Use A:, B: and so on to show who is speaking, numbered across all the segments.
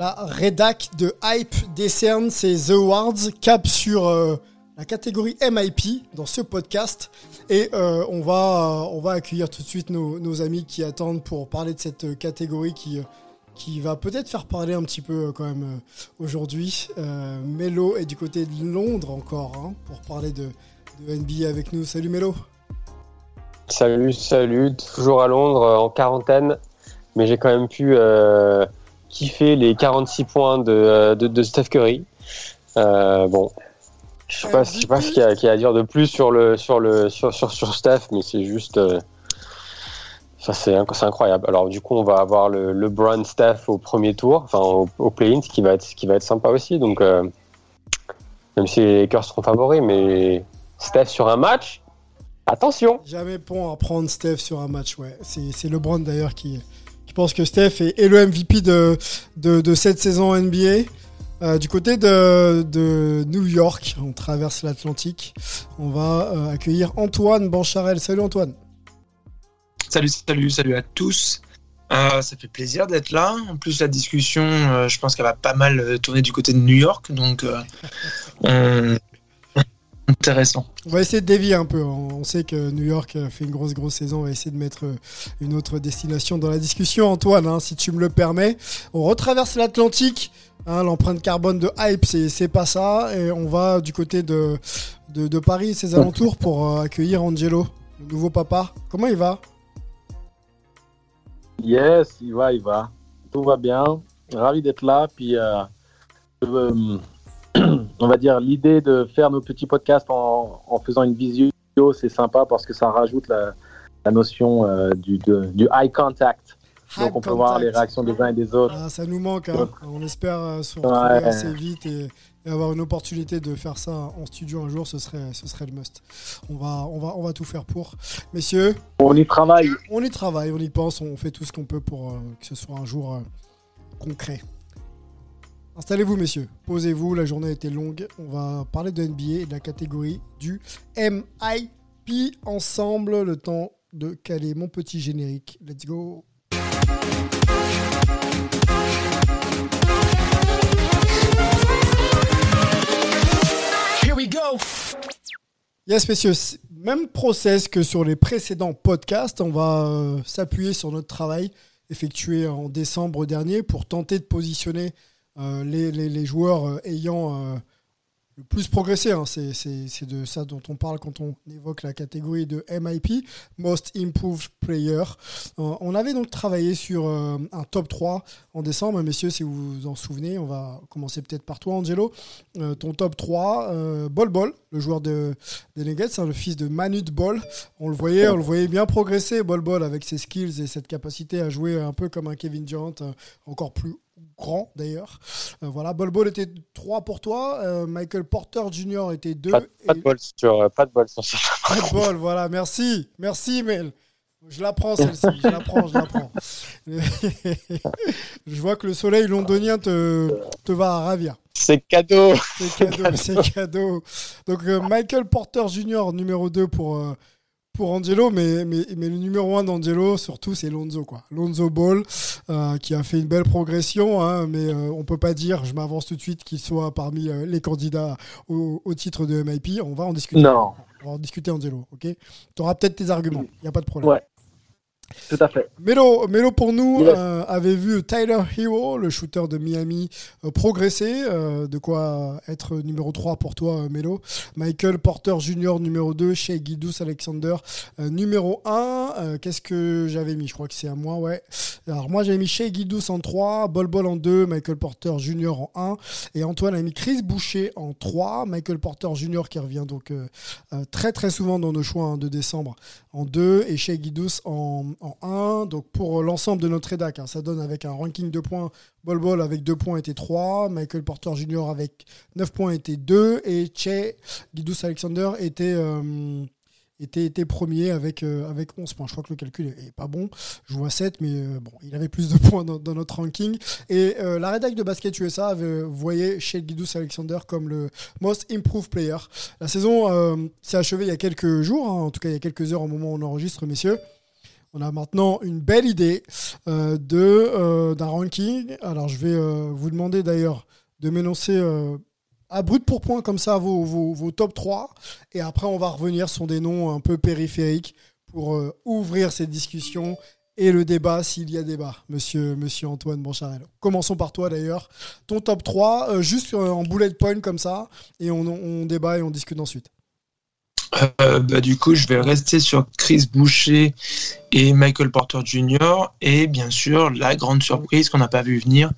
A: La rédac de Hype décerne ses awards cap sur euh, la catégorie MIP dans ce podcast. Et euh, on, va, on va accueillir tout de suite nos, amis qui attendent pour parler de cette catégorie qui, qui va peut-être faire parler un petit peu euh, quand même euh, aujourd'hui. Euh, Melo est du côté de Londres encore hein, pour parler de, de NBA avec nous. Salut Melo.
B: Salut, salut. Toujours à Londres, euh, en quarantaine, mais j'ai quand même pu euh, kiffer les 46 points de, euh, de, de Steph Curry. Euh, bon, je sais pas, je sais pas ce qu'il y, a- à dire de plus sur le sur le sur sur, Steph, mais c'est juste, euh, ça c'est inc- c'est incroyable. Alors du coup, on va avoir le LeBron Steph au premier tour, enfin au, play-in, qui va être qui va être sympa aussi. Donc même si les Lakers seront favoris, mais Steph sur un match, attention.
A: Jamais bon à prendre Steph sur un match, ouais. C'est LeBron d'ailleurs qui pense que Steph est, le MVP de, cette saison NBA. Euh, du côté de, New York, on traverse l'Atlantique. On va euh, accueillir Antoine Bancharel. Salut Antoine.
C: Salut, salut, salut à tous. Euh, ça fait plaisir d'être là. En plus, la discussion, je pense qu'elle va pas mal tourner du côté de New York, donc on- intéressant.
A: On va essayer de dévier un peu. On sait que New York euh, fait une grosse, grosse saison. On va essayer de mettre euh, une autre destination dans la discussion. Antoine, hein, si tu me le permets. On retraverse l'Atlantique. Hein, L'empreinte carbone de Hype, c'est pas ça. Et on va du côté de, de, de Paris et ses alentours pour euh, accueillir Angelo, le nouveau papa. Comment il va?
D: Yes, il va, il va. Tout va bien. Ravi d'être là. Puis, euh, euh, on va dire, l'idée de faire nos petits podcasts en, en faisant une visio, c'est sympa parce que ça rajoute la, la notion euh, du, de- du eye contact. Donc, on peut voir les réactions des uns et des autres.
A: Ah, ça nous manque. hein.
D: Donc-
A: On espère euh, se retrouver
D: Ouais.
A: assez vite et, et avoir une opportunité de faire ça en studio un jour. Ce serait, ce serait le must. On va, on, va, on va tout faire pour. Messieurs,
D: On y travaille.
A: on y travaille, on y pense, on fait tout ce qu'on peut pour euh, que ce soit un jour euh, concret. Installez-vous, messieurs. Posez-vous. La journée a été longue. On va parler de NBA et de la catégorie du MIP ensemble. Le temps de caler mon petit générique. Let's go. Yes, messieurs, même process que sur les précédents podcasts. On va euh, s'appuyer sur notre travail effectué en décembre dernier pour tenter de positionner les, les- joueurs euh, ayant euh, le plus progressé. hein. C'est de ça dont on parle quand on évoque la catégorie de MIP, Most Improved Player. Euh, on avait donc travaillé sur euh, un top 3 en décembre. Messieurs, si vous vous en souvenez, on va commencer peut-être par toi, Angelo. Euh, ton top 3, euh, Bol Bol, le joueur de, des Nuggets, hein, le fils de Manu de Bol. On le voyait, on le voyait bien progresser, Bol Bol, avec ses skills et cette capacité à jouer un peu comme un Kevin Durant, euh, encore plus grand d'ailleurs. Euh, voilà, Bol Bol était 3 pour toi, euh, Michael Porter Jr. était 2.
B: Pas, pas de bol sur, euh, pas de bol sur ça.
A: Pas de bol, voilà, merci. Merci, Mel. Je la prends celle-ci, je la prends, je la prends. je vois que le soleil londonien te, te va ravir.
B: C'est cadeau.
A: C'est cadeau, c'est cadeau. Donc euh, Michael Porter Jr. numéro 2 pour, euh, pour Angelo, mais, mais, mais le numéro 1 d'Angelo, surtout, c'est Lonzo. Quoi. Lonzo Ball, euh, qui a fait une belle progression, hein, mais euh, on peut pas dire, je m'avance tout de suite, qu'il soit parmi euh, les candidats au, au titre de MIP. On va en discuter.
D: Non.
A: On va en discuter, Angelo. ok? Tu auras peut-être tes arguments, il n'y a pas de problème.
D: Ouais. Tout à fait.
A: Melo, Melo pour nous euh, avait vu Tyler Hero, le shooter de Miami, euh, progresser. Euh, de quoi être numéro 3 pour toi, Melo. Michael Porter Jr. numéro 2, Shea Gildus Alexander numéro 1. Qu'est-ce que j'avais mis? Je crois que c'est à moi, ouais. Alors moi j'avais mis Shea Gildus en 3, Bol Bol en 2, Michael Porter Jr. en 1. Et Antoine a mis Chris Boucher en 3, Michael Porter Jr. qui revient donc très très souvent dans nos choix hein, de décembre en 2 et Shea Gildus en en 1. Donc pour l'ensemble de notre rédac, hein, ça donne avec un ranking de points. Bol Bol avec 2 points était 3. Michael Porter Jr. avec 9 points était 2. Et Che Guidous Alexander était, euh, était, était, premier avec, euh, avec 11 points. Je crois que le calcul est pas bon. Je vois 7, mais euh, bon, il avait plus de points dans, notre ranking. Et la rédac de Basket USA avait, voyait Shea Guidous Alexander comme le most improved player. La saison s'est achevée il y a quelques jours, hein, en tout cas il y a quelques heures au moment où on enregistre, messieurs. On a maintenant une belle idée euh, de euh, d'un ranking. Alors je vais euh, vous demander d'ailleurs de m'énoncer à brut pour point comme ça vos, vos, top 3. Et après on va revenir sur des noms un peu périphériques pour ouvrir cette discussion et le débat s'il y a débat, monsieur, monsieur Antoine Boncharello. Commençons par toi d'ailleurs. Ton top 3, juste en bullet point comme ça, et on débat et on discute ensuite.
C: Euh, bah, du coup, je vais rester sur Chris Boucher et Michael Porter Jr. Et bien sûr, la grande surprise qu'on n'a pas vu venir,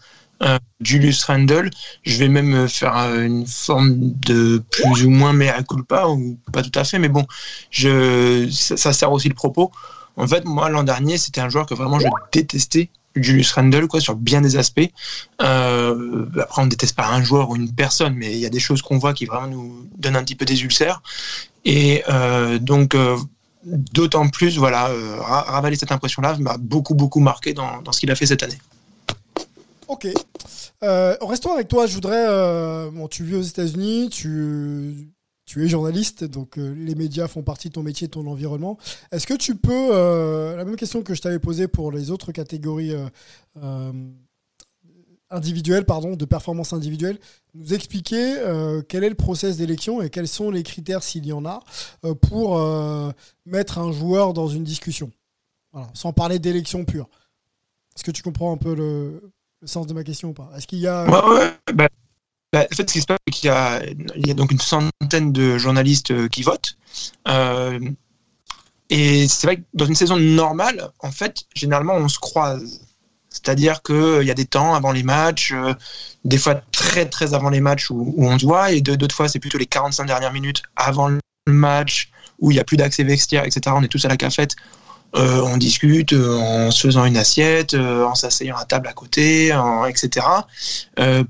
C: euh, Julius Randle. Je vais même faire euh, une forme de plus ou moins mea culpa, ou pas tout à fait, mais bon, je, ça, sert aussi le propos. En fait, moi, l'an dernier, c'était un joueur que vraiment je détestais. Julius Randle, quoi, sur bien des aspects. après, on ne déteste pas un joueur ou une personne, mais il y a des choses qu'on voit qui vraiment nous donnent un petit peu des ulcères. Et euh, donc, euh, d'autant plus, voilà, euh, ravaler cette impression-là m'a beaucoup, beaucoup marqué dans, ce qu'il a fait cette année.
A: Ok. Euh, restons avec toi. Je voudrais. bon, tu vis aux États-Unis, tu, tu es journaliste, donc les médias font partie de ton métier, de ton environnement. Est-ce que tu peux. la même question que je t'avais posée pour les autres catégories individuelle, pardon, de performance individuelle, nous expliquer euh, quel est le process d'élection et quels sont les critères, s'il y en a, euh, pour euh, mettre un joueur dans une discussion? sans parler d'élection pure. Est-ce que tu comprends un peu le, sens de ma question ou pas? Est-ce qu'il y a...
C: Bah, bah, en fait, ce qui se passe, c'est qu'il y a, donc une centaine de journalistes qui votent. et c'est vrai que dans une saison normale, en fait, généralement, on se croise. C'est-à-dire qu'il euh, y a des temps avant les matchs, euh, des fois très très avant les matchs où, on se voit, et d'autres fois c'est plutôt les 45 dernières minutes avant le match où il n'y a plus d'accès vestiaire, etc. On est tous à la cafette euh, on discute euh, en se faisant une assiette, euh, en s'asseyant à table à côté, etc.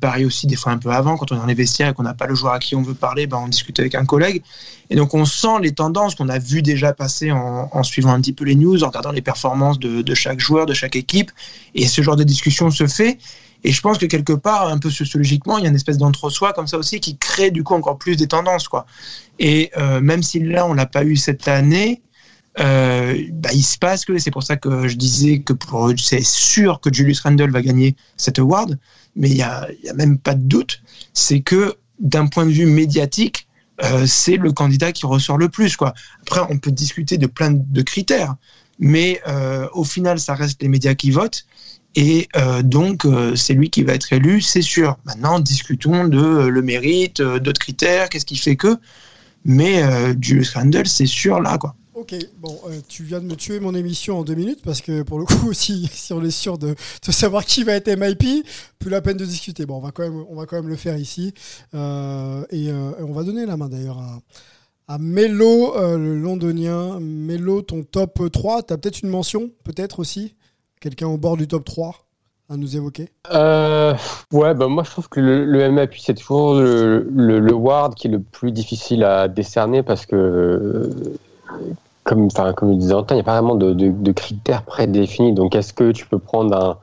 C: pareil aussi des fois un peu avant, quand on est dans les vestiaires et qu'on n'a pas le joueur à qui on veut parler, ben, on discute avec un collègue. Et donc on sent les tendances qu'on a vu déjà passer en, suivant un petit peu les news, en regardant les performances de, chaque joueur, de chaque équipe. Et ce genre de discussion se fait. Et je pense que quelque part, un peu sociologiquement, il y a une espèce d'entre-soi comme ça aussi qui crée du coup encore plus des tendances. Quoi. Et même si là, on l'a pas eu cette année, euh, bah, il se passe que c'est pour ça que je disais que c'est sûr que Julius Randle va gagner cet award, mais il n'y a, même pas de doute, c'est que d'un point de vue médiatique, euh, c'est le candidat qui ressort le plus. Quoi. Après, on peut discuter de plein de critères, mais euh, au final, ça reste les médias qui votent. Et donc, c'est lui qui va être élu, c'est sûr. Maintenant, discutons de le mérite, d'autres critères, qu'est-ce qui fait que. Mais Julius Randle, c'est sûr là, quoi.
A: Ok, bon, euh, tu viens de me tuer mon émission en deux minutes parce que pour le coup, si, si on est sûr de, savoir qui va être MIP, plus la peine de discuter. Bon, on va quand même, on va quand même le faire ici. Euh, et, euh, on va donner la main d'ailleurs à, à Melo, le londonien. Melo, ton top 3, tu as peut-être une mention, peut-être aussi? Quelqu'un au bord du top 3 à nous évoquer?
B: Ouais, bah moi je trouve que le, le MIP, c'est toujours le, le, le, ward qui est le plus difficile à décerner parce que comme, enfin, comme je disais il n'y a pas vraiment de, de, critères prédéfinis. Donc, est-ce que tu peux prendre un,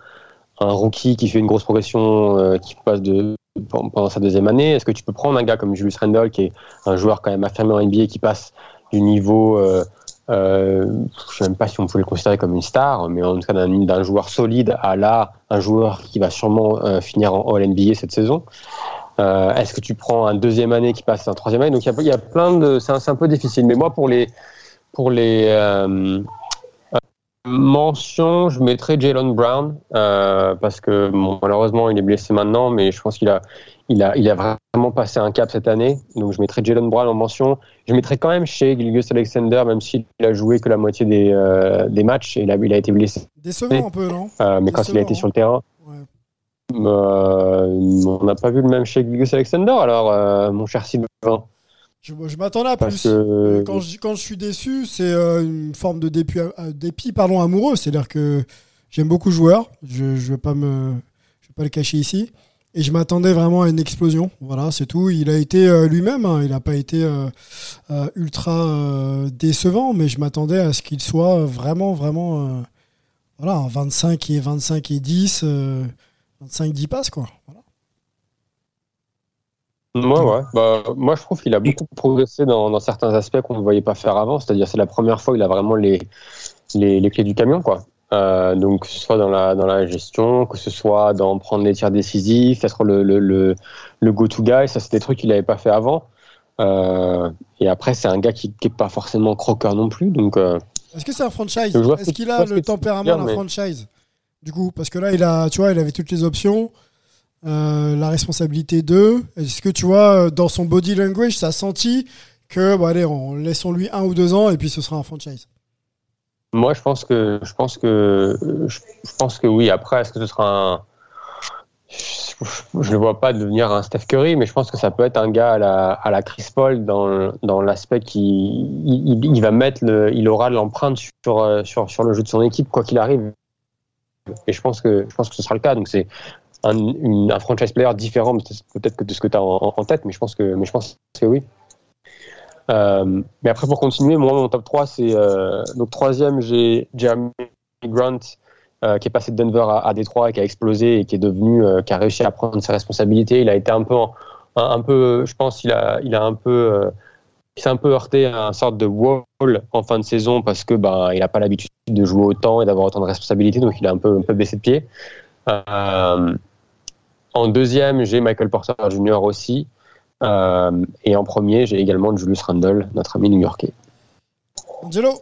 B: un rookie qui fait une grosse progression, euh, qui passe de, pendant sa deuxième année? Est-ce que tu peux prendre un gars comme Julius Randle, qui est un joueur quand même affirmé en NBA, qui passe du niveau, euh, euh, je ne sais même pas si on pouvait le considérer comme une star, mais en tout cas d'un joueur solide à là, un joueur qui va sûrement finir en All NBA cette saison Est-ce que tu prends un deuxième année qui passe en troisième année? Donc il y, y, a plein de. C'est un, un, peu difficile. Mais moi, pour les, pour les, euh, mention, je mettrais Jalen Brown euh, parce que malheureusement il est blessé maintenant, mais je pense qu'il a, il a, il a vraiment passé un cap cette année. Donc je mettrais Jalen Brown en mention. Je mettrais quand même chez Gilgus Alexander, même s'il a joué que la moitié des, euh, des matchs et il a, il a été blessé.
A: Décevant un peu, non?
B: Euh, Mais quand il a été sur le terrain. on n'a pas vu le même chez Gilgus Alexander, alors mon cher Sylvain.
A: Je, m'attendais à plus. Euh, quand, je, quand je suis déçu, c'est euh, une forme de dépit, euh, dépit pardon, amoureux. C'est-à-dire que j'aime beaucoup le joueur. Je ne vais, pas me, je vais pas le cacher ici. Et je m'attendais vraiment à une explosion. Voilà, c'est tout. Il a été lui-même. Hein. il n'a pas été ultra décevant, mais je m'attendais à ce qu'il soit vraiment, vraiment. voilà, 25 et 25 et 10. 25 10 passes, quoi. Voilà.
B: Moi, ouais. Bah, moi, je trouve qu'il a beaucoup progressé dans, dans certains aspects qu'on ne voyait pas faire avant. C'est-à-dire, c'est la première fois qu'il a vraiment les, les, les, clés du camion, quoi. Euh, donc, que ce soit dans la, dans la gestion, que ce soit dans prendre les tirs décisifs, être le, le, le, le go-to-guy, ça, c'est des trucs qu'il n'avait pas fait avant. Euh, et après, c'est un gars qui n'est pas forcément croqueur non plus. Donc, euh,
A: Est-ce que c'est un franchise? Est-ce qu'il a le tempérament d'un franchise? Du coup, parce que là, il a, tu vois, il avait toutes les options. Euh, la responsabilité d'eux. Est-ce que tu vois, euh, dans son body language, ça senti que, bon, allez, on, laissons-lui un ou deux ans et puis ce sera un franchise?
B: Moi, je pense que, je pense que, je, pense que oui. Après, est-ce que ce sera un. Je ne vois pas devenir un Steph Curry, mais je pense que ça peut être un gars à la, à la Chris Paul dans, l'aspect qu'il il, va mettre, le, il aura l'empreinte sur, euh, sur, sur le jeu de son équipe, quoi qu'il arrive. Et je pense que je pense que ce sera le cas. Donc c'est un, franchise player différent peut-être que de ce que tu as en, tête, mais je pense que, mais je pense que oui. Euh, mais après, pour continuer, moi, mon top 3, c'est euh, donc troisième, j'ai Jeremy Grant euh, qui est passé de Denver à, à, Détroit et qui a explosé et qui est devenu, euh, qui a réussi à prendre ses responsabilités. Il a été un peu, un, peu, je pense, il a, il a un peu, il s'est un peu heurté à une sorte de wall en fin de saison parce que ben, il n'a pas l'habitude de jouer autant et d'avoir autant de responsabilités, donc il a un peu, un peu baissé de pied. En deuxième, j'ai Michael Porter Jr. aussi. Euh, et en premier, j'ai également Julius Randle, notre ami new-yorkais.
A: Angelo,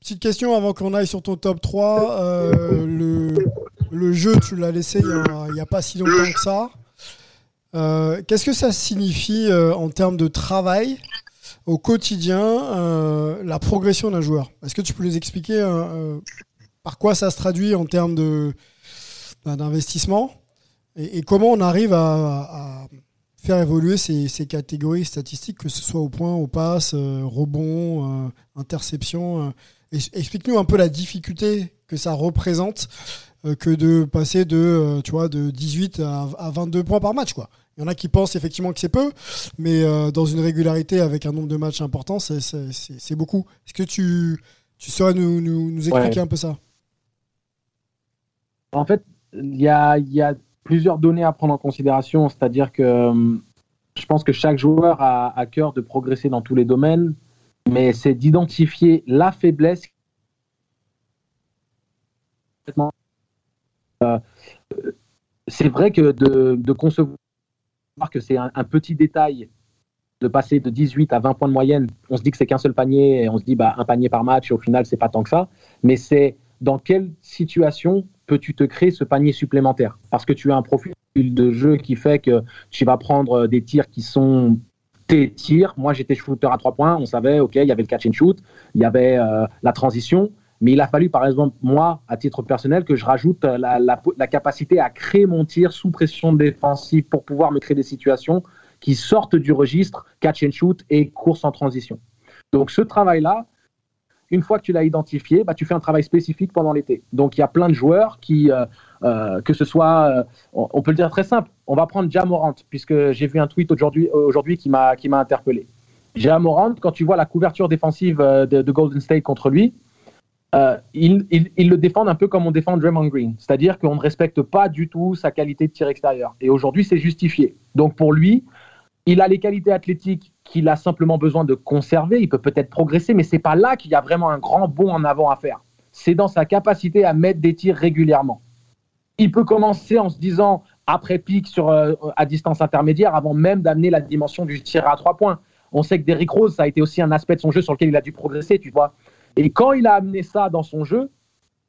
A: petite question avant qu'on aille sur ton top 3. Euh, le, jeu, tu l'as laissé il n'y a, pas si longtemps que ça. Euh, qu'est-ce que ça signifie en termes de travail au quotidien, la progression d'un joueur? Est-ce que tu peux nous expliquer par quoi ça se traduit en termes d'investissement? Et, comment on arrive à, faire évoluer ces, catégories statistiques, que ce soit au point, au passe, euh, rebond, euh, interception euh. Explique-nous un peu la difficulté que ça représente que de passer de, tu vois, de 18 à, 22 points par match. Quoi. Il y en a qui pensent effectivement que c'est peu, mais dans une régularité avec un nombre de matchs important, c'est beaucoup. Est-ce que tu, tu saurais nous, nous, expliquer un peu ça?
D: En fait, il y a, y a plusieurs données à prendre en considération, c'est-à-dire que euh, je pense que chaque joueur a à cœur de progresser dans tous les domaines, mais c'est d'identifier la faiblesse. Euh, c'est vrai que de, concevoir que c'est un, petit détail de passer de 18 à 20 points de moyenne, on se dit que c'est qu'un seul panier et on se dit bah, un panier par match et au final c'est pas tant que ça, mais c'est dans quelle situation peux-tu te créer ce panier supplémentaire? Parce que tu as un profil de jeu qui fait que tu vas prendre des tirs qui sont tes tirs. Moi, j'étais shooter à trois points. On savait, OK, il y avait le catch and shoot, il y avait euh, la transition. Mais il a fallu, par exemple, moi, à titre personnel, que je rajoute la, la, capacité à créer mon tir sous pression défensive pour pouvoir me créer des situations qui sortent du registre catch and shoot et course en transition. Donc ce travail-là, une fois que tu l'as identifié, bah, tu fais un travail spécifique pendant l'été. Donc il y a plein de joueurs qui, euh, euh, que ce soit, euh, on, peut le dire très simple, on va prendre Jamorant, puisque j'ai vu un tweet aujourd'hui, aujourd'hui qui m'a interpellé. Jamorant, quand tu vois la couverture défensive de, Golden State contre lui, ils, ils, le défendent un peu comme on défend Draymond Green, c'est-à-dire qu'on ne respecte pas du tout sa qualité de tir extérieur. Et aujourd'hui, c'est justifié. Donc pour lui, il a les qualités athlétiques qu'il a simplement besoin de conserver. Il peut peut-être progresser, mais c'est pas là qu'il y a vraiment un grand bond en avant à faire. C'est dans sa capacité à mettre des tirs régulièrement. Il peut commencer en se disant après pic sur, euh, à distance intermédiaire avant même d'amener la dimension du tir à trois points. On sait que Derrick Rose, ça a été aussi un aspect de son jeu sur lequel il a dû progresser, tu vois. Et quand il a amené ça dans son jeu,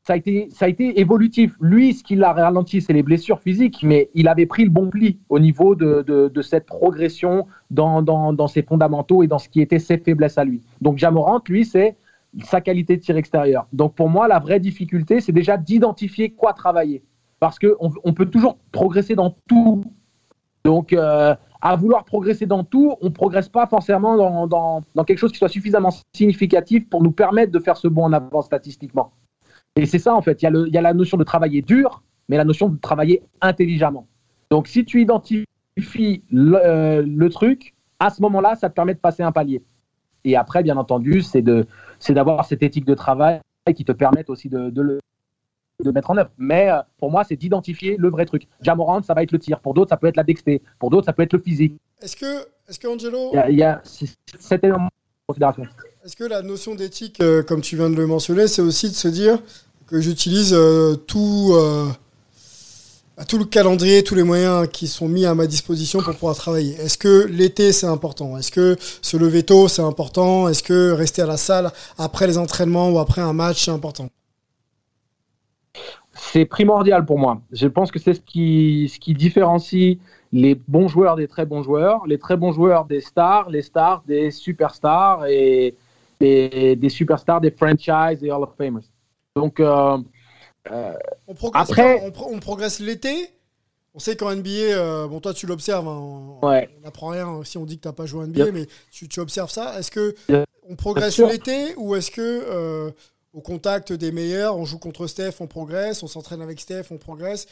D: ça a été, ça a été évolutif. Lui, ce qui l'a ralenti, c'est les blessures physiques, mais il avait pris le bon pli au niveau de, de, cette progression dans, dans, ses fondamentaux et dans ce qui était ses faiblesses à lui. Donc Jamorant, lui, c'est sa qualité de tir extérieur. Donc pour moi, la vraie difficulté, c'est déjà d'identifier quoi travailler. Parce qu'on on peut toujours progresser dans tout. Donc euh, à vouloir progresser dans tout, on ne progresse pas forcément dans, dans quelque chose qui soit suffisamment significatif pour nous permettre de faire ce bond en avant statistiquement. Et c'est ça, en fait. Il y, a la notion de travailler dur, mais la notion de travailler intelligemment. Donc, si tu identifies le, euh, truc, à ce moment-là, ça te permet de passer un palier. Et après, bien entendu, c'est d'avoir cette éthique de travail qui te permette aussi de, le de mettre en œuvre. Mais euh, pour moi, c'est d'identifier le vrai truc. Jamorant, ça va être le tir. Pour d'autres, ça peut être la dexté. Pour d'autres, ça peut être le physique.
A: Est-ce que, est-ce que Angelo,
D: il y a, cet élément considération.
A: Est-ce que la notion d'éthique, euh, comme tu viens de le mentionner, c'est aussi de se dire que j'utilise euh, tout, euh, tout le calendrier, tous les moyens qui sont mis à ma disposition pour pouvoir travailler? Est-ce que l'été, c'est important? Est-ce que se lever tôt, c'est important? Est-ce que rester à la salle après les entraînements ou après un match, c'est important?
D: C'est primordial pour moi. Je pense que c'est ce qui, ce qui différencie les bons joueurs des très bons joueurs, les très bons joueurs des stars, les stars des superstars et, des superstars des franchises et Hall of Famers. Donc, euh,
A: euh, on progresse, après, on, progresse l'été. On sait qu'en NBA, euh, bon, toi tu l'observes, hein, on n'apprend rien si on dit que tu n'as pas joué en NBA, mais tu, observes ça. Est-ce que on progresse l'été ou est-ce que au contact des meilleurs, on joue contre Steph, on progresse, on s'entraîne avec Steph, on progresse?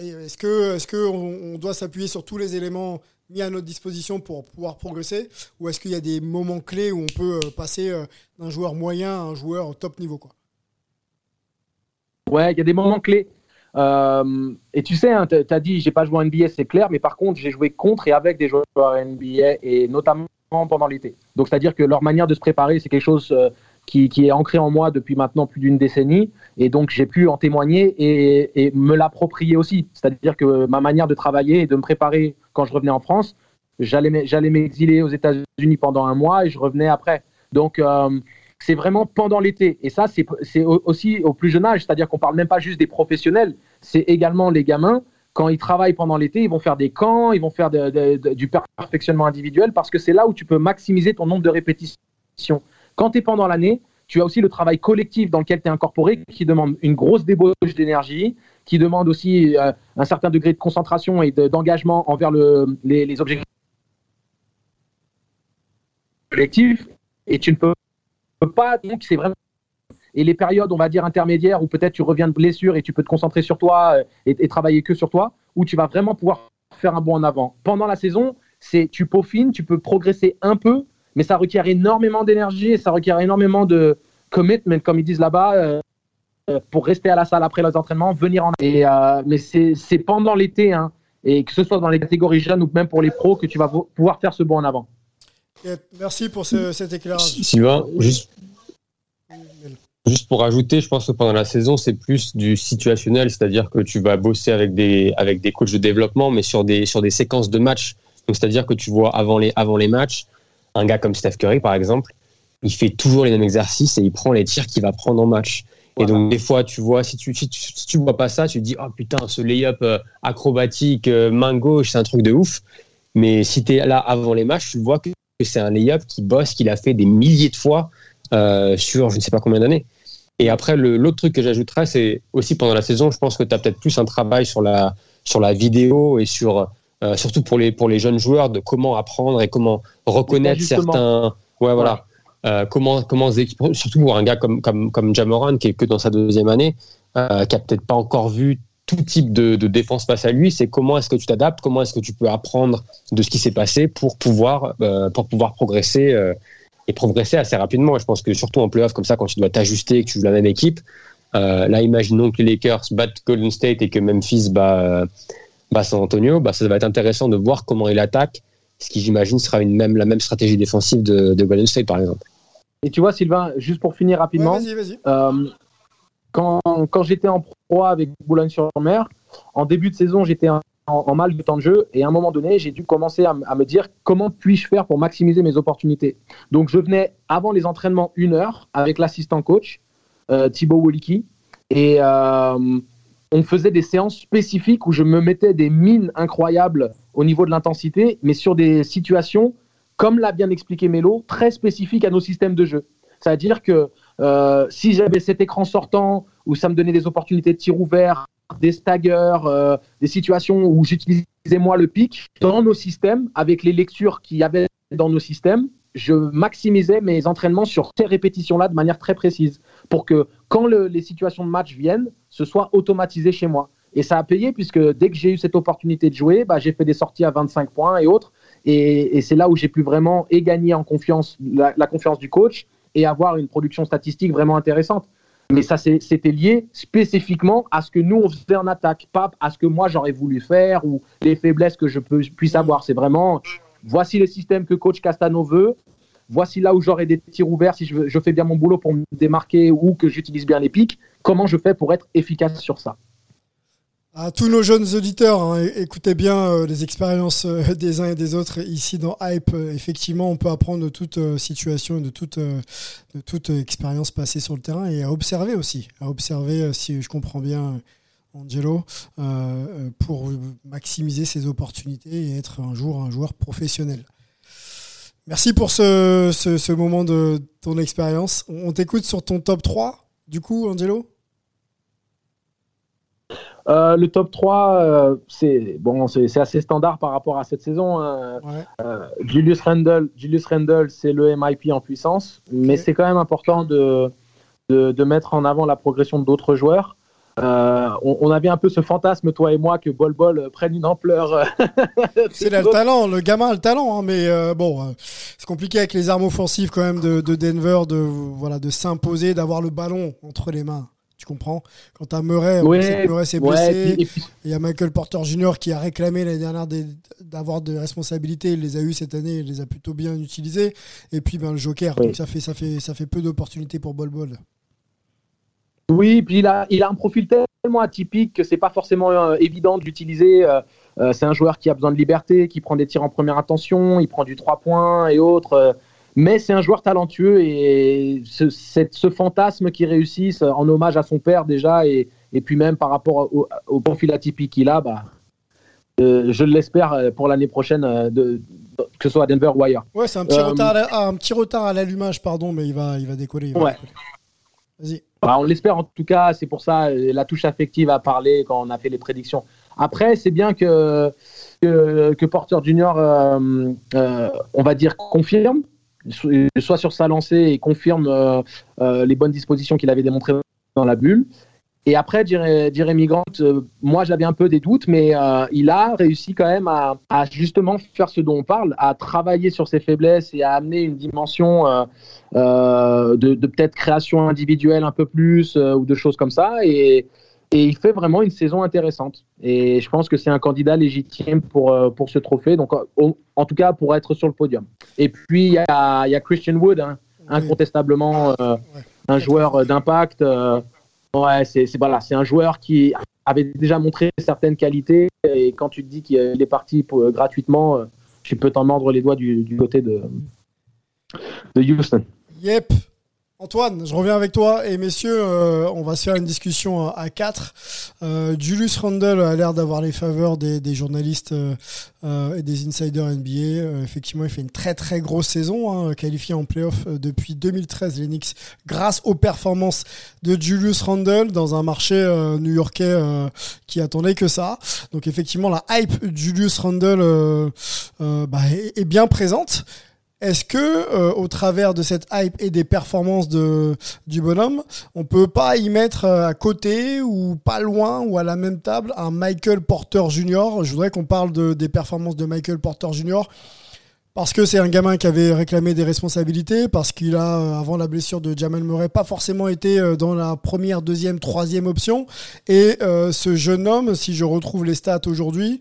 A: Est-ce que, est-ce que on, doit s'appuyer sur tous les éléments mis à notre disposition pour pouvoir progresser, ou est-ce qu'il y a des moments clés où on peut euh, passer euh, d'un joueur moyen à un joueur top niveau quoi?
D: Ouais, il y a des moments clés. Euh, et tu sais, hein, tu as dit, j'ai pas joué en NBA, c'est clair, mais par contre, j'ai joué contre et avec des joueurs NBA, et notamment pendant l'été. Donc, c'est-à-dire que leur manière de se préparer, c'est quelque chose qui, est ancré en moi depuis maintenant plus d'une décennie. Et donc, j'ai pu en témoigner et, me l'approprier aussi. C'est-à-dire que ma manière de travailler et de me préparer quand je revenais en France, j'allais m'exiler aux États-Unis pendant un mois et je revenais après. Donc, euh, c'est vraiment pendant l'été. Et ça, c'est aussi au plus jeune âge. C'est-à-dire qu'on parle même pas juste des professionnels, c'est également les gamins. Quand ils travaillent pendant l'été, ils vont faire des camps, ils vont faire du perfectionnement individuel parce que c'est là où tu peux maximiser ton nombre de répétitions. Quand tu es pendant l'année, tu as aussi le travail collectif dans lequel tu es incorporé qui demande une grosse débauche d'énergie, qui demande aussi euh, un certain degré de concentration et d'engagement envers les, objectifs collectifs. Et tu ne peux, pas, donc c'est vraiment. Et les périodes, on va dire, intermédiaires où peut-être tu reviens de blessure et tu peux te concentrer sur toi euh, et, et travailler que sur toi, où tu vas vraiment pouvoir faire un bond en avant. Pendant la saison, tu peaufines, tu peux progresser un peu, mais ça requiert énormément d'énergie et ça requiert énormément de commitment, comme ils disent là-bas, euh, euh, pour rester à la salle après les entraînements, venir en. Et, euh, mais c'est pendant l'été, hein, et que ce soit dans les catégories jeunes ou même pour les pros, que tu vas pouvoir faire ce bond en avant.
A: merci pour cet éclairage.
B: Sylvain, juste, juste pour ajouter, je pense que pendant la saison, c'est plus du situationnel, c'est-à-dire que tu vas bosser avec des, avec des coachs de développement, mais sur des, sur des séquences de matchs. c'est-à-dire que tu vois avant les, avant les matchs, un gars comme Steph Curry, par exemple, il fait toujours les mêmes exercices et il prend les tirs qu'il va prendre en match. Et donc, des fois, tu vois, si tu, si tu, vois pas ça, tu te dis, oh putain, ce lay-up euh, acrobatique, euh, main gauche, c'est un truc de ouf. Mais si tu es là avant les matchs, tu vois que c'est un lay-up qui bosse, qu'il a fait des milliers de fois euh, sur je ne sais pas combien d'années. Et après, l'autre truc que j'ajouterais, c'est aussi pendant la saison, je pense que tu as peut-être plus un travail sur la, sur la vidéo et sur euh, surtout pour les, pour les jeunes joueurs, de comment apprendre et comment reconnaître certains. Ouais, voilà. Euh, comment, comment surtout pour un gars comme, comme, comme Jamoran, qui est que dans sa deuxième année, euh, qui a peut-être pas encore vu tout type de, de défense face à lui, c'est comment est-ce que tu t'adaptes, comment est-ce que tu peux apprendre de ce qui s'est passé pour pouvoir, pour pouvoir progresser et progresser assez rapidement. je pense que surtout en playoff, comme ça, quand tu dois t'ajuster, que tu joues la même équipe, là, imaginons que les Lakers battent Golden State et que Memphis bat, bah, San Antonio, bah, ça va être intéressant de voir comment il attaque, ce qui j'imagine sera une même, la même stratégie défensive de, de Golden State par exemple.
D: Et tu vois Sylvain, juste pour finir rapidement, euh, quand, quand j'étais en proie avec Boulogne-sur-Mer, en début de saison j'étais en, mal de temps de jeu et à un moment donné j'ai dû commencer à, me dire comment puis-je faire pour maximiser mes opportunités? Donc je venais avant les entraînements une heure avec l'assistant coach euh, Thibaut Woliki Et on faisait des séances spécifiques où je me mettais des mines incroyables au niveau de l'intensité, mais sur des situations, comme l'a bien expliqué Melo, très spécifiques à nos systèmes de jeu. C'est-à-dire que euh, si j'avais cet écran sortant où ça me donnait des opportunités de tir ouvert, des staggers, euh, des situations où j'utilisais moi le pic, dans nos systèmes, avec les lectures qu'il y avait dans nos systèmes, je maximisais mes entraînements sur ces répétitions-là de manière très précise pour que quand les situations de match viennent, ce soit automatisé chez moi. Et ça a payé puisque dès que j'ai eu cette opportunité de jouer, bah, j'ai fait des sorties à 25 points et autres. Et, c'est là où j'ai pu vraiment gagner en confiance, la, confiance du coach et avoir une production statistique vraiment intéressante. Mais ça, c'était lié spécifiquement à ce que nous, on faisait en attaque, pas à ce que moi, j'aurais voulu faire ou les faiblesses que je peux, puisse avoir. C'est vraiment, voici le système que coach Castano veut, voici là où j'aurai des tirs ouverts si je, je, fais bien mon boulot pour me démarquer ou que j'utilise bien les pics, comment je fais pour être efficace sur ça?
A: À tous nos jeunes auditeurs, hein, écoutez bien euh, les expériences euh, des uns et des autres ici dans Hype. Euh, effectivement, on peut apprendre de toute situation et de toute, de toute expérience passée sur le terrain et à observer aussi. À observer, si je comprends bien, Angelo, pour maximiser ses opportunités et être un jour un joueur professionnel. Merci pour ce, ce, ce moment de ton expérience. On t'écoute sur ton top 3, du coup, Angelo
D: euh, le top 3, euh, c'est bon, c'est assez standard par rapport à cette saison. Hein. Euh, Julius Randle, Julius Randle, c'est le MIP en puissance, mais c'est quand même important de, de, mettre en avant la progression d'autres joueurs. On, avait un peu ce fantasme, toi et moi, que Bol Bol prenne une ampleur.
A: c'est le talent, le gamin a le talent, hein, mais bon, c'est compliqué avec les armes offensives quand même de, de Denver, de voilà, de s'imposer, d'avoir le ballon entre les mains. Tu comprends? Quand tu as Murray, Murray s'est blessé. Il y a Michael Porter Jr. qui a réclamé l'année dernière d'avoir des responsabilités. Il les a eu cette année, il les a plutôt bien utilisées. Et puis ben, le Joker, donc ça fait, ça fait, ça fait peu d'opportunités pour Bol Bol.
D: Oui, puis il a, il a un profil tellement atypique que c'est pas forcément euh, évident de l'utiliser. Euh, euh, c'est un joueur qui a besoin de liberté, qui prend des tirs en première intention, il prend du 3 points et autres. Mais c'est un joueur talentueux et ce, ce, fantasme qui réussisse en hommage à son père déjà et, et puis même par rapport au, profil atypique qu'il a, bah, euh, je l'espère pour l'année prochaine, de, que ce soit à Denver ou ailleurs.
A: Ouais, c'est un, petit retard à, un petit retard à l'allumage, pardon, mais il va, il va décoller.
D: ouais. Vas-y. Bah, on l'espère en tout cas, c'est pour ça la touche affective a parlé quand on a fait les prédictions. Après, c'est bien que, que, Porter Junior, euh, on va dire, confirme soit sur sa lancée et confirme euh, euh, les bonnes dispositions qu'il avait démontrées dans la bulle. Et après, Jeremy Grant, euh, moi j'avais un peu des doutes, mais il a réussi quand même à, justement faire ce dont on parle, à travailler sur ses faiblesses et à amener une dimension de, de peut-être création individuelle un peu plus ou de choses comme ça. Et, et il fait vraiment une saison intéressante. Et je pense que c'est un candidat légitime pour, euh, pour ce trophée, donc en tout cas pour être sur le podium. Et puis il y a, y a, Christian Wood, hein, incontestablement euh, un joueur euh, d'impact. Ouais, c'est voilà, c'est un joueur qui avait déjà montré certaines qualités. Et quand tu te dis qu'il est parti pour, gratuitement, tu peux t'en mordre les doigts du, du côté de, de Houston.
A: Yep, Antoine, je reviens avec toi. Et messieurs, euh, on va se faire une discussion à, quatre. Euh, Julius Randle a l'air d'avoir les faveurs des, journalistes euh, et des insiders NBA. effectivement, il fait une très très grosse saison, hein, qualifié en playoff depuis 2013, les grâce aux performances de Julius Randle dans un marché new-yorkais qui attendait que ça. Donc effectivement, la hype Julius Randle bah, est bien présente. Est-ce que, euh, au travers de cette hype et des performances de, du bonhomme, on peut pas y mettre euh, à côté ou pas loin ou à la même table un Michael Porter Jr. Je voudrais qu'on parle de, des performances de Michael Porter Jr. Parce que c'est un gamin qui avait réclamé des responsabilités, parce qu'il a, euh, avant la blessure de Jamal Murray, pas forcément été dans la première, deuxième, troisième option. Et ce jeune homme, si je retrouve les stats aujourd'hui,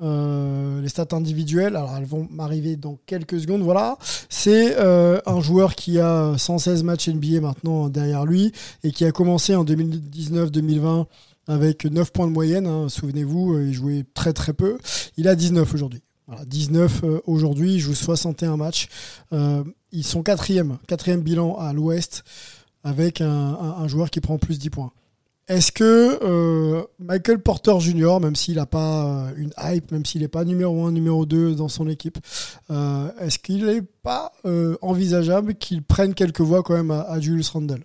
A: euh, les stats individuelles, alors elles vont m'arriver dans quelques secondes. Voilà, c'est euh, un joueur qui a 116 matchs NBA maintenant derrière lui et qui a commencé en 2019-2020 avec 9 points de moyenne. Hein. Souvenez-vous, euh, il jouait très très peu. Il a 19 aujourd'hui. Voilà, 19 aujourd'hui, il joue 61 matchs. ils sont quatrième, quatrième bilan à l'ouest avec un, un, joueur qui prend plus 10 points. Est-ce que euh, Michael Porter Jr., même s'il n'a pas euh, une hype, même s'il n'est pas numéro 1, numéro 2 dans son équipe, euh, est-ce qu'il n'est pas envisageable qu'il prenne quelques voix quand même à, Julius Randle?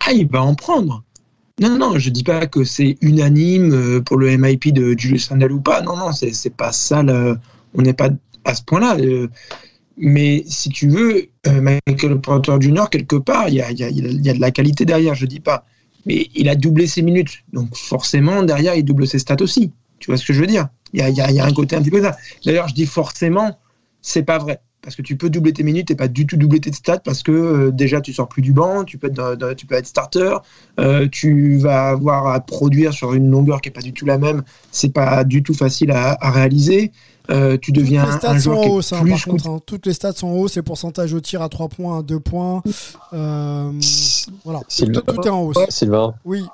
C: Ah, il va en prendre. Non, non, je dis pas que c'est unanime pour le MIP de Julius Randle ou pas. Non, non, c'est pas ça. On n'est pas à ce point-là. Mais si tu veux, euh, Michael Porter Jr., quelque part, il y a, de la qualité derrière, je dis pas. Mais il a doublé ses minutes. Donc forcément, derrière, il double ses stats aussi. Tu vois ce que je veux dire? Il y a, un côté un petit peu ça. D'ailleurs, je dis forcément, c'est pas vrai. Parce que tu peux doubler tes minutes et pas du tout doubler tes stats parce que euh, déjà tu sors plus du banc, tu peux être, tu peux être starter, euh, tu vas avoir à produire sur une longueur qui est pas du tout la même, c'est pas du tout facile à, à réaliser. Euh, tu deviens Toutes les stats sont en hausse, hein, par
A: contre. Hein. Toutes les stats sont en hausse, les pourcentages au tir à 3 points, à 2 points. Euh, voilà, tout, tout, est en hausse.
B: Sylvain
A: Oui.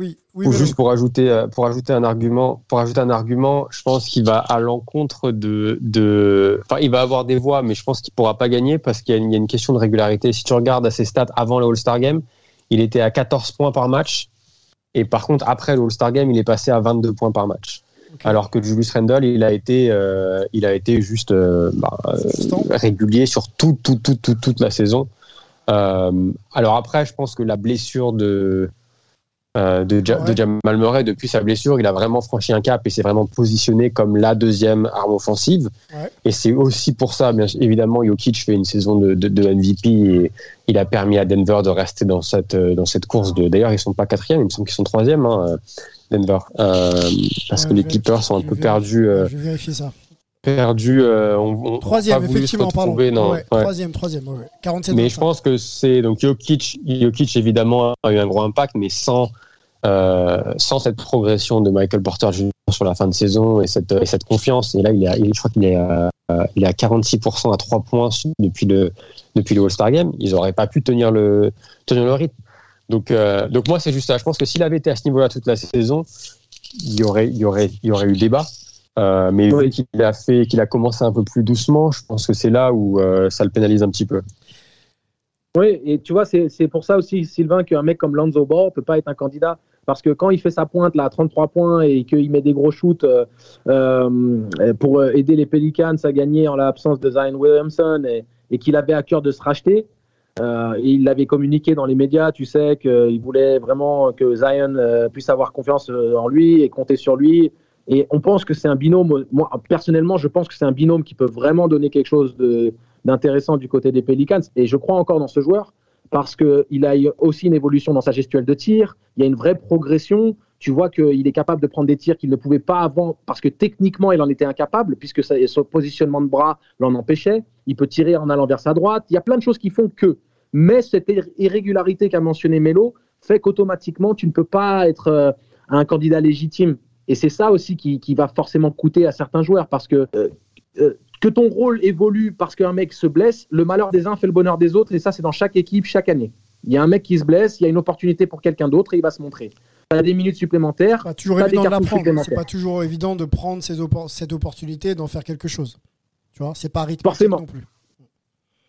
A: Oui,
B: oui juste pour ajouter, euh, pour ajouter un argument, pour ajouter un argument, je pense qu'il va à l'encontre de, de, enfin, il va avoir des voix, mais je pense qu'il pourra pas gagner parce qu'il y, y, a une question de régularité. Si tu regardes à ses stats avant le All-Star Game, il était à 14 points par match, et par contre après le All-Star Game, il est passé à 22 points par match. Alors que Julius Randle, il a été, euh, il a été juste euh, bah, euh, régulier sur tout, tout, tout, toute la saison. alors après, je pense que la blessure de, de, de, Jamal Murray, depuis sa blessure, il a vraiment franchi un cap et s'est vraiment positionné comme la deuxième arme offensive. Et c'est aussi pour ça, bien évidemment, Jokic fait une saison de, de, MVP et il a permis à Denver de rester dans cette, dans cette course. D'ailleurs, ils sont pas quatrième, il me semble qu'ils sont troisième. Hein. Denver. Euh, parce que les Clippers sont un peu perdus.
A: Euh, je vais vérifier ça.
B: Perdus. Euh, on,
A: troisième, effectivement, pardon. Non, Troisième, troisième, 47
B: Mais je pense que c'est. Donc Jokic, Jokic, évidemment, a eu un gros impact, mais sans. Sans cette progression de Michael Porter Jr. sur la fin de saison et cette, et cette confiance. Et là, il est, je crois qu'il est, il est à 46% à 3 points depuis le, depuis le All-Star Game. Ils n'auraient pas pu tenir le, tenir le rythme. Donc, euh, donc moi, c'est juste ça. Je pense que s'il avait été à ce niveau-là toute la saison, il y aurait, il y aurait, il y aurait eu débat. Euh, mais oui. qu'il a fait, qu'il a commencé un peu plus doucement, je pense que c'est là où euh, ça le pénalise un petit peu.
D: Oui, et tu vois, c'est pour ça aussi, Sylvain, qu'un mec comme Lonzo Ball peut pas être un candidat. Parce que quand il fait sa pointe là, à 33 points et qu'il met des gros shoots pour aider les Pelicans à gagner en l'absence de Zion Williamson et, qu'il avait à cœur de se racheter, euh, il l'avait communiqué dans les médias, tu sais, qu'il voulait vraiment que Zion euh, puisse avoir confiance euh, en lui et compter sur lui. Et on pense que c'est un binôme. Moi, personnellement, je pense que c'est un binôme qui peut vraiment donner quelque chose d'intéressant du côté des Pelicans. Et je crois encore dans ce joueur parce qu'il a aussi une évolution dans sa gestuelle de tir. Il y a une vraie progression. Tu vois qu'il est capable de prendre des tirs qu'il ne pouvait pas avant parce que techniquement, il en était incapable puisque son positionnement de bras l'en empêchait. Il peut tirer en allant vers sa droite. Il y a plein de choses qui font que. Mais cette irrégularité qu'a mentionné Melo fait qu'automatiquement, tu ne peux pas être euh, un candidat légitime. Et c'est ça aussi qui, va forcément coûter à certains joueurs parce que euh, euh, que ton rôle évolue parce qu'un mec se blesse, le malheur des uns fait le bonheur des autres, et ça, c'est dans chaque équipe, chaque année. Il y a un mec qui se blesse, il y a une opportunité pour quelqu'un d'autre et il va se montrer. Tu as des minutes supplémentaires.
A: Pas toujours évident de C'est pas toujours évident de prendre cette opportunité et d'en faire quelque chose. Tu vois, c'est pas rythme non plus.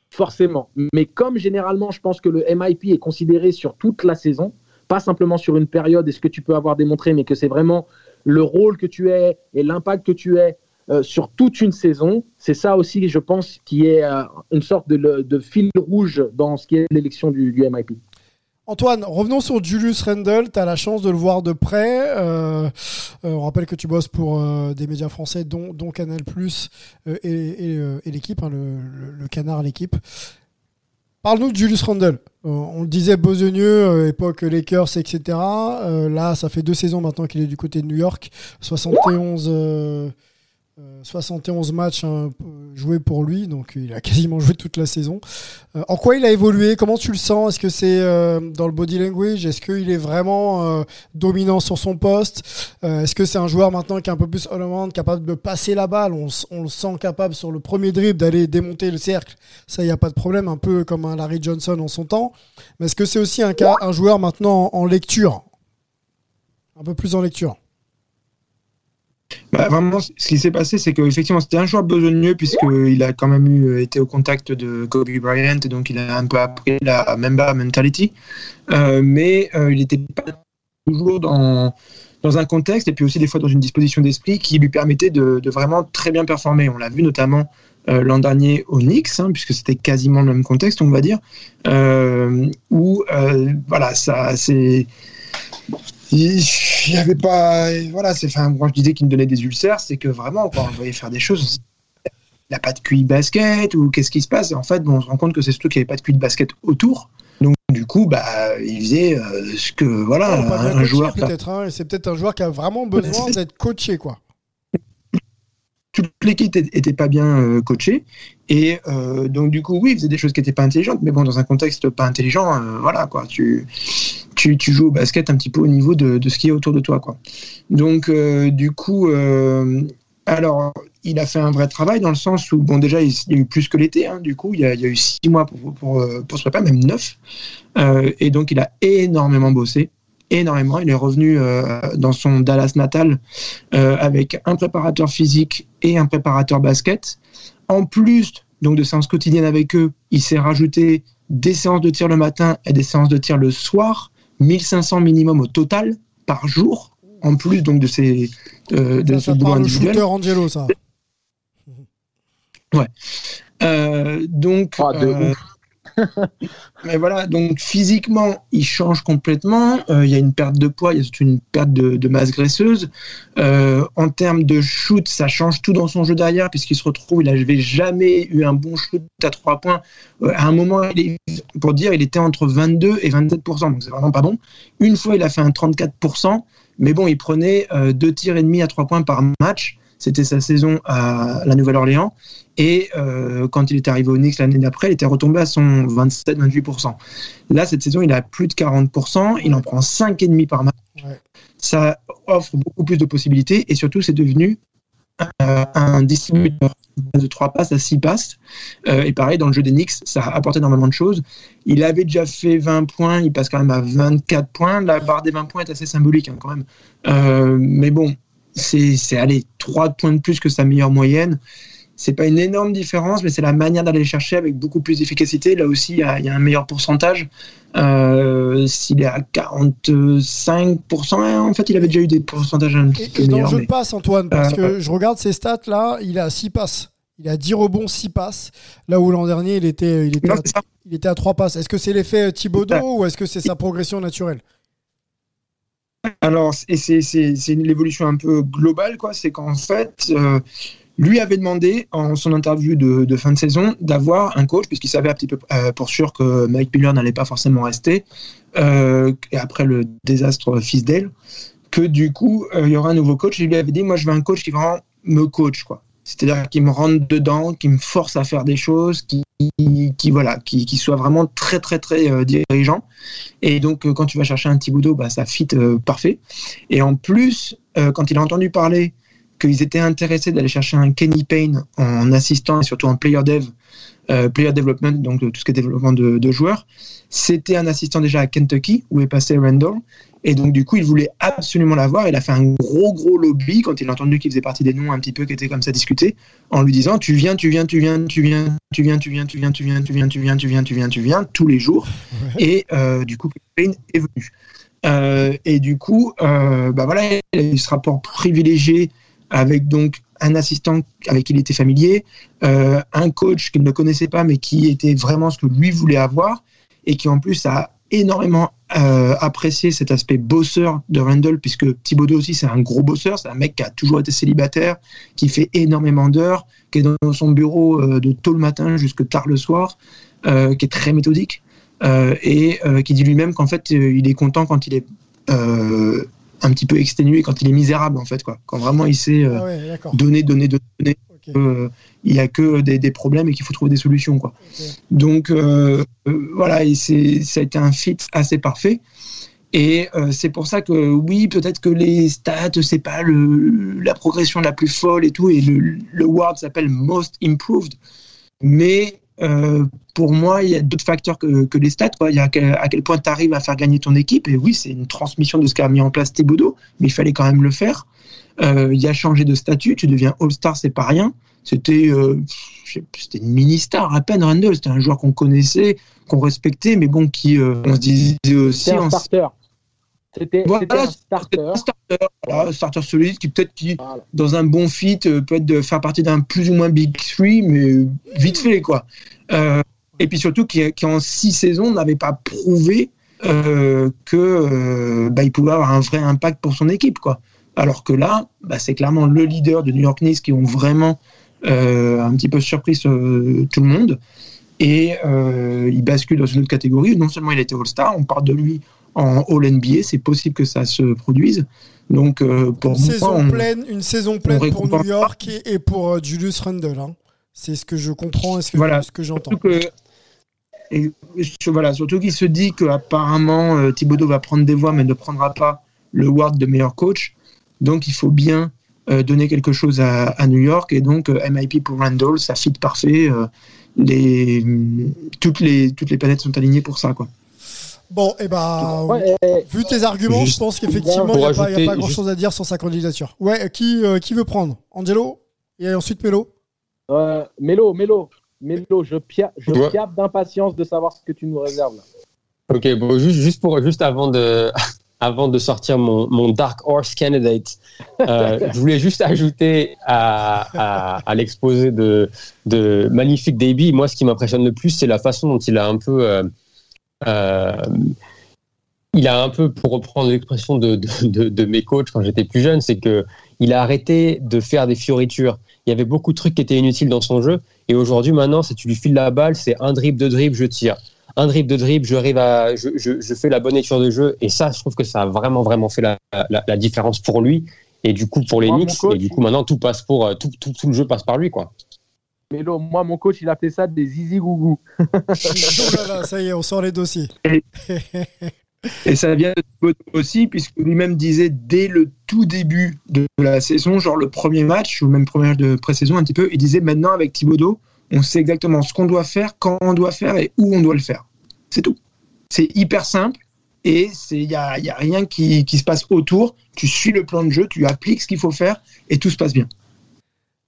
D: Forcément. Mais comme généralement, je pense que le MIP est considéré sur toute la saison, pas simplement sur une période et ce que tu peux avoir démontré, mais que c'est vraiment le rôle que tu es et l'impact que tu es euh, sur toute une saison. C'est ça aussi, je pense, qui est euh, une sorte de, fil rouge dans ce qui est l'élection du, MIP.
A: Antoine, revenons sur Julius Randle. Tu as la chance de le voir de près. Euh, on rappelle que tu bosses pour des médias français, dont, Canal Plus et, l'équipe, hein, le, canard, l'équipe. Parle-nous de Julius Randle. on le disait besogneux, époque Lakers, etc. là, ça fait deux saisons maintenant qu'il est du côté de New York. 71 71 euh, matchs hein, joués pour lui, donc il a quasiment joué toute la saison. Euh, en quoi il a évolué? Comment tu le sens? Est-ce que c'est euh, dans le body language? Est-ce qu'il est vraiment dominant sur son poste? Est-ce que c'est un joueur maintenant qui est un peu plus all-around, capable de passer la balle? On, le sent capable sur le premier dribble d'aller démonter le cercle. Ça, il n'y a pas de problème, un peu comme un Larry Johnson en son temps. Mais est-ce que c'est aussi un, cas, un joueur maintenant en lecture? Un peu plus en lecture
C: bah, vraiment, ce qui s'est passé, c'est qu'effectivement, c'était un joueur besogneux, puisqu'il a quand même eu, été au contact de Kobe Bryant, et donc il a un peu appris la Memba mentality. Euh, mais euh, il n'était pas toujours dans, dans un contexte, et puis aussi des fois dans une disposition d'esprit qui lui permettait de, vraiment très bien performer. On l'a vu notamment euh, l'an dernier au Knicks, hein, puisque c'était quasiment le même contexte, on va dire, euh, où voilà, ça c'est il n'y avait pas. Voilà, c'est. Enfin, quand je disais qu'il me donnait des ulcères, c'est que vraiment, quand on voyait faire des choses, il n'a pas de QI basket ou qu'est-ce qui se passe? En fait, bon, on se rend compte que c'est surtout qu'il n'y avait pas de QI de basket autour. Donc, du coup, bah, il faisait euh, ce que. Voilà, un, joueur.
A: Peut-être, hein, c'est peut-être un joueur qui a vraiment besoin d'être coaché, quoi
C: toute l'équipe était pas bien euh, coachée et euh, donc du coup oui il faisait des choses qui n'étaient pas intelligentes mais bon dans un contexte pas intelligent euh, voilà quoi tu, tu, joues au basket un petit peu au niveau de, de ce qui est autour de toi quoi donc du coup alors il a fait un vrai travail dans le sens où bon déjà il, y a eu plus que l'été hein, du coup il y, a, eu six mois pour, pour, pour se préparer même neuf et donc il a énormément bossé énormément. Il est revenu euh, dans son Dallas natal euh, avec un préparateur physique et un préparateur basket. En plus donc de séances quotidiennes avec eux, il s'est rajouté des séances de tir le matin et des séances de tir le soir, 1500 minimum au total par jour, en plus donc de ces euh, de
A: ça, ce boulot individuel. Angelo, ça.
C: Ouais. Euh, donc.
D: Ah, de
C: mais voilà, donc physiquement, il change complètement. Euh, il y a une perte de poids, il y a une perte de, masse graisseuse. Euh, en termes de shoot, ça change tout dans son jeu derrière, puisqu'il se retrouve, il n'avait jamais eu un bon shoot à trois points. Euh, à un moment, il pour dire, il était entre 22 et 27%, donc c'est vraiment pas bon. Une fois, il a fait un 34%, mais bon, il prenait deux tirs et demi à trois points par match. C'était sa saison à la Nouvelle-Orléans. Et euh, quand il est arrivé au Knicks l'année d'après, il était retombé à son 27-28%. Là, cette saison, il a plus de 40%. Il en prend 5,5 par match. Ça offre beaucoup plus de possibilités. Et surtout, c'est devenu euh, un distributeur de 3 passes à 6 passes. Euh, et pareil, dans le jeu des Knicks, ça a apporté énormément de choses. Il avait déjà fait 20 points, il passe quand même à 24 points. La barre des 20 points est assez symbolique hein, quand même. mais bon, c'est aller 3 points de plus que sa meilleure moyenne. C'est pas une énorme différence, mais c'est la manière d'aller chercher avec beaucoup plus d'efficacité. Là aussi, il y, a, un meilleur pourcentage. Euh, S'il est à 45%, hein, en fait, il avait déjà eu des pourcentages un petit peu
A: et
C: dans le
A: jeu de passe, Antoine, parce que euh, je regarde ses stats là, il a 6 passes. Il a 10 rebonds, 6 passes. Là où l'an dernier, il était, il était, à, il était à 3 passes. Est-ce que c'est l'effet Thibaudot ou est-ce que c'est sa progression naturelle?
C: Alors, c'est l'évolution un peu globale, quoi. C'est qu'en fait, euh, lui avait demandé en son interview de, fin de saison d'avoir un coach, puisqu'il savait un petit peu euh, pour sûr que Mike Miller n'allait pas forcément rester, euh, et après le désastre Fisdale, que du coup, il y aura un nouveau coach. Il lui avait dit, moi, je veux un coach qui vraiment me coach, quoi. C'est-à-dire qui me rentre dedans, qui me force à faire des choses, qui, qui voilà, qui, soit vraiment très très très euh, dirigeant. Et donc euh, quand tu vas chercher un Thibodeau, bah, ça fit euh, parfait. Et en plus, quand il a entendu parler qu'ils étaient intéressés d'aller chercher un Kenny Payne en assistant et surtout en player dev, player development, donc tout ce qui est développement de, de joueurs, c'était un assistant déjà à Kentucky où est passé Randall et donc, du coup, il voulait absolument l'avoir. Il a fait un gros, gros lobby quand il a entendu qu'il faisait partie des noms un petit peu qui étaient comme ça discutés, en lui disant Tu viens, tu viens, tu viens, tu viens, tu viens, tu viens, tu viens, tu viens, tu viens, tu viens, tu viens, tu viens, tu viens, tous les jours. Et du coup, Payne est venu. et du coup, bah voilà, il a eu ce rapport privilégié avec donc un assistant avec qui il était familier, un coach qu'il ne connaissait pas mais qui était vraiment ce que lui voulait avoir et qui en plus a énormément euh, apprécié cet aspect bosseur de Randall, puisque Thibodeau aussi, c'est un gros bosseur. C'est un mec qui a toujours été célibataire, qui fait énormément d'heures, qui est dans son bureau euh, de tôt le matin jusque tard le soir, euh, qui est très méthodique, et qui dit lui-même qu'en fait, il est content quand il est un petit peu exténué, quand il est misérable, en fait, quoi. Quand vraiment il sait ah donner, donner, donner. Euh, il n'y a que des, problèmes et qu'il faut trouver des solutions. Quoi. Donc euh, euh, voilà, et ça a été un fit assez parfait. Et c'est pour ça que oui, peut-être que les stats, c'est pas le, la progression la plus folle et tout, et le, le word s'appelle Most Improved. Mais pour moi, il y a d'autres facteurs que, que les stats. Quoi. Il y a à quel, point tu arrives à faire gagner ton équipe. Et oui, c'est une transmission de ce qu'a mis en place Thibodeau, mais il fallait quand même le faire. Euh, il a changé de statut, tu deviens All-Star, c'est pas rien. C'était euh, c'était une mini-star à peine, Randall. C'était un joueur qu'on connaissait, qu'on respectait, mais bon, qui, euh, on se disait aussi.
D: Un starter. C'était
C: Voilà,
D: un starter.
C: un starter, voilà, un starter solide qui peut-être qui,
D: Voilà.
C: dans un bon fit euh, peut être de faire partie d'un plus ou moins big three, mais vite fait quoi. Euh, et puis surtout qui, qui en six saisons n'avait pas prouvé euh, que euh, bah, il pouvait avoir un vrai impact pour son équipe quoi. Alors que là, bah, c'est clairement le leader de New York Knicks qui ont vraiment euh, un petit peu surpris tout le monde. Et euh, il bascule dans une autre catégorie. Non seulement il a été All-Star, on parle de lui en All-NBA, c'est possible que ça se produise. Donc euh, pour
A: Une
C: moi,
A: saison
C: on-
A: pleine, une saison pleine pour New York et, et pour euh, Julius Randle. hein. C'est ce que je comprends et ce que,
C: Voilà.
A: ce que j'entends.
C: Et, je- voilà, surtout qu'il se dit qu'apparemment euh, Thibodeau va prendre des voix mais ne prendra pas le award de meilleur coach. Donc il faut bien euh, donner quelque chose à, à New York et donc euh, MIP pour Randall, ça fit parfait. les, toutes, les, toutes les planètes sont alignées pour ça. Quoi.
A: Bon, et bah,
D: Ouais, eh,
A: vu tes arguments,
B: Juste
A: je pense qu'effectivement, il n'y a, pas-
B: ajouter-
A: grand-chose à dire sur sa candidature. Ouais, euh, qui, euh, qui veut prendre? Angelo? Et ensuite Melo?
D: Euh, Mélo, Mélo, Mélo, je, pia je
B: Ouais.
D: piape d'impatience de savoir ce que tu nous réserves. là.
B: Ok, bon, juste, juste, pour, juste avant, de, avant de sortir mon, mon Dark Horse Candidate, euh, je voulais juste ajouter à, à, à l'exposé de, de Magnifique Davy, moi, ce qui m'impressionne le plus, c'est la façon dont il a un peu. Euh, il a un peu, pour reprendre l'expression de, de, de, de mes coachs quand j'étais plus jeune, c'est que il a arrêté de faire des fioritures. Il y avait beaucoup de trucs qui étaient inutiles dans son jeu. Et aujourd'hui, maintenant, si tu lui files la balle, c'est un dribble, deux dribbles, je tire. Un dribble, deux dribbles, je, arrive à, je, je, je fais la bonne lecture de jeu. Et ça, je trouve que ça a vraiment, vraiment fait la, la, la différence pour lui. Et du coup, pour les Knicks. et du coup, maintenant, tout passe pour, euh, tout, tout, tout le jeu passe par lui, quoi.
D: Mélo, moi, mon coach, il appelait ça des zizi gougou.
A: Oh là là, ça y est, on sort les dossiers.
C: Et ça vient de aussi, puisque lui-même disait dès le tout début de la saison, genre le premier match, ou même premier match de pré-saison un petit peu, il disait maintenant avec Thibodeau, on sait exactement ce qu'on doit faire, quand on doit faire et où on doit le faire. C'est tout. C'est hyper simple et il n'y a, y a rien qui, qui se passe autour. Tu suis le plan de jeu, tu appliques ce qu'il faut faire et tout se passe bien.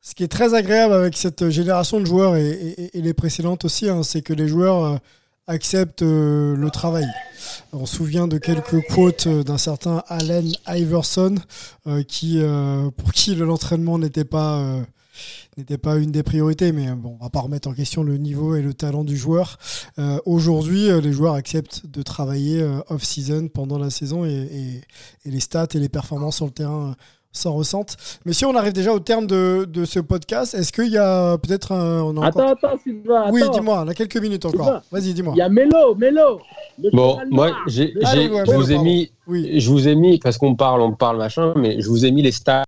A: Ce qui est très agréable avec cette génération de joueurs et, les précédentes aussi, hein, c'est que les joueurs euh, acceptent euh, le travail. On se souvient de quelques quotes euh, d'un certain Allen Iverson, qui, pour qui l'entraînement n'était pas, pas une des priorités, mais bon, on va pas remettre en question le niveau et le talent du joueur. Aujourd'hui, les joueurs acceptent de travailler off-season pendant la saison et, les stats et les performances sur le terrain s'en ressentent. Mais si on arrive déjà au terme de, de ce podcast, est-ce qu'il y a peut-être un... On a encore-
D: Attends, attends, Sylvain.
A: Oui,
D: attends.
A: dis-moi, on a quelques minutes encore.
D: Sylvain.
A: Vas-y, dis-moi.
D: Il y a Mélo, Mélo.
B: Bon, moi, j'ai, j'ai-
A: ouais,
B: je vous ai mis,
A: Oui.
B: je vous ai mis, parce qu'on parle, on parle machin, mais je vous ai mis les stats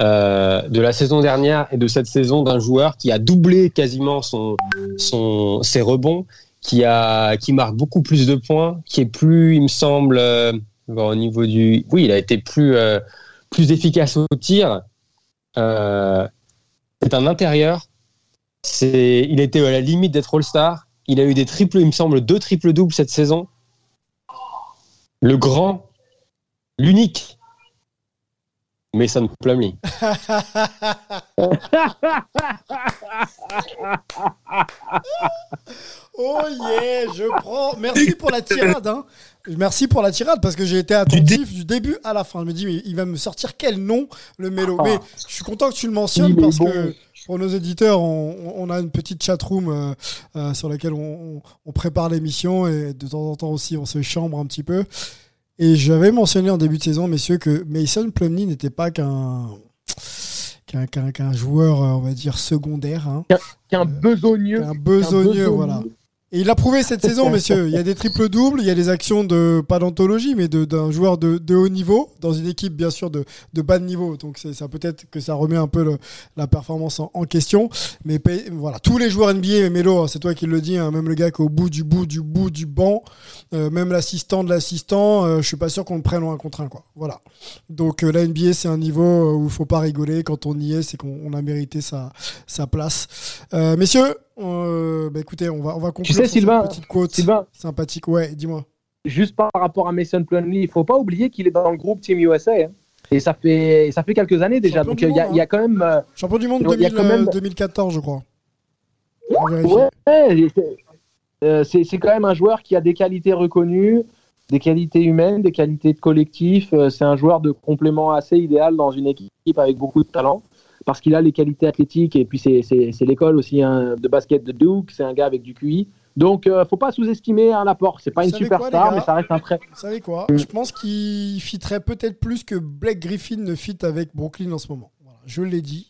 B: euh, de la saison dernière et de cette saison d'un joueur qui a doublé quasiment son, son, ses rebonds, qui, a, qui marque beaucoup plus de points, qui est plus, il me semble, euh, bon, au niveau du. Oui, il a été plus, euh, plus efficace au tir. Euh, c'est un intérieur. C'est, il était à la limite d'être All-Star. Il a eu des triples, il me semble, deux triples doubles cette saison. Le grand, l'unique, Mason Plumlee.
A: Oh yeah, je prends. Merci pour la tirade. hein. Merci pour la tirade parce que j'ai été attentif du début à la fin. Je me dis, mais il va me sortir quel nom, le mélo. Mais je suis content que tu le mentionnes parce
D: bon.
A: que pour nos éditeurs, on, on a une petite chatroom euh, euh, sur laquelle on, on- on prépare l'émission et de temps en temps aussi on se chambre un petit peu. Et j'avais mentionné en début de saison, messieurs, que Mason Plumlee n'était pas qu'un qu'un qu'un- qu'un joueur, euh, on va dire, secondaire. hein.
D: Qu'un besogneux.
A: Un besogneux, voilà. Et il l'a prouvé cette saison, messieurs. Il y a des triples doubles, il y a des actions de pas d'anthologie, mais de- d'un joueur de, de haut niveau dans une équipe bien sûr de, de bas de niveau. Donc ça peut-être que ça remet un peu le- la performance en, en question. Mais voilà, tous les joueurs NBA, Melo, c'est toi qui le dis, hein, même le gars qui est au bout du bout du bout du banc, euh, même l'assistant de l'assistant, euh, je suis pas sûr qu'on le prenne en un contre un quoi. Voilà. Donc euh, la NBA c'est un niveau euh, où il faut pas rigoler. Quand on y est, c'est qu'on on a mérité sa sa place. Euh, messieurs, euh, bah écoutez, on va on va conclure
D: sais,
A: sur cette
D: Sylvain,
A: petite quote
D: Sylvain.
A: sympathique. Ouais, dis-moi.
D: Juste par rapport à Mason Plumlee, il faut pas oublier qu'il est dans le groupe Team USA. hein. Et ça fait, ça fait quelques années déjà.
A: Champion
D: Donc
A: du
D: il y, il y a quand même. euh,
A: Champion du monde
D: Il y a
A: 2000,
D: quand même-
A: euh, 2014, je crois.
D: Ouais, c'est- euh, quand même un joueur qui a des qualités reconnues, des qualités humaines, des qualités de collectif. C'est un joueur de complément assez idéal dans une équipe avec beaucoup de talent parce qu'il a les qualités athlétiques et puis c'est- l'école aussi hein, de basket de Duke. C'est un gars avec du QI. Donc euh, faut pas sous-estimer un apport. C'est pas
A: Vous
D: une superstar, mais ça reste un très.
A: Vous savez quoi? Je pense qu'il fitterait peut-être plus que Blake Griffin ne fit avec Brooklyn en ce moment. Voilà, je l'ai dit.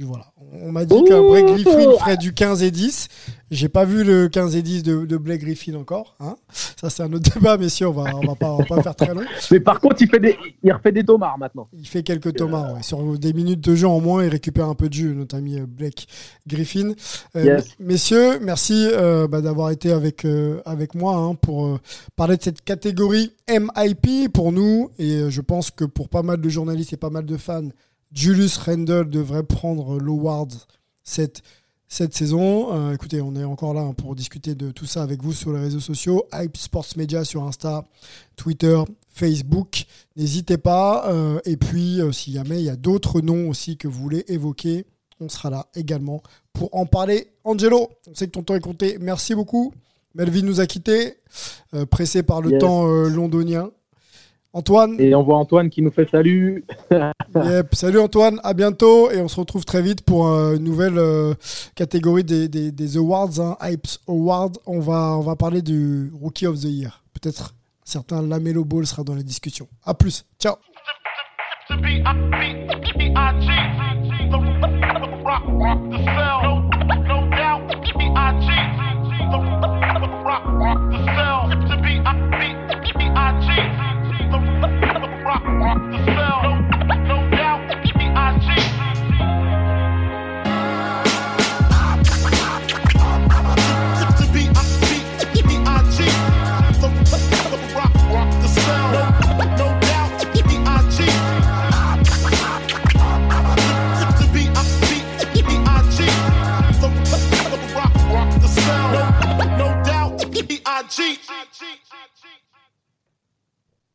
A: Voilà. On m'a dit que Blake Griffin ferait du 15 et 10. J'ai pas vu le 15 et 10 de, de Blake Griffin encore. hein. Ça, c'est un autre débat, messieurs. On va, on va, pas, on va pas faire très long.
D: Mais par contre, il fait des, il refait des tomards maintenant.
A: Il fait quelques tomards. ouais. Sur des minutes de jeu en moins, il récupère un peu de jeu, notre ami euh, Blake Griffin. Euh,
D: Yes.
A: Messieurs, merci euh, bah, d'avoir été avec, euh, avec moi hein, pour parler de cette catégorie MIP pour nous. Et je pense que pour pas mal de journalistes et pas mal de fans, Julius Randle devrait prendre l'award cette, cette saison. Euh, écoutez, on est encore là hein, pour discuter de tout ça avec vous sur les réseaux sociaux. Hype Sports Media sur Insta, Twitter, Facebook. N'hésitez pas. euh, et puis, euh, si jamais il y a d'autres noms aussi que vous voulez évoquer, on sera là également pour en parler. Angelo, on sait que ton temps est compté. Merci beaucoup. Melvin nous a quittés, pressé par le
D: Yes.
A: temps londonien. Antoine,
D: Et on voit Antoine qui nous fait salut.
A: Yep. Salut Antoine, à bientôt et on se retrouve très vite pour euh, une nouvelle euh, catégorie des, des- des awards, hein, Hypes Awards. On va, on va parler du Rookie of the Year. Peut-être un certain Lamelo Ball sera dans la discussion. À plus, ciao.
E: B.I.G. cheat. I cheat.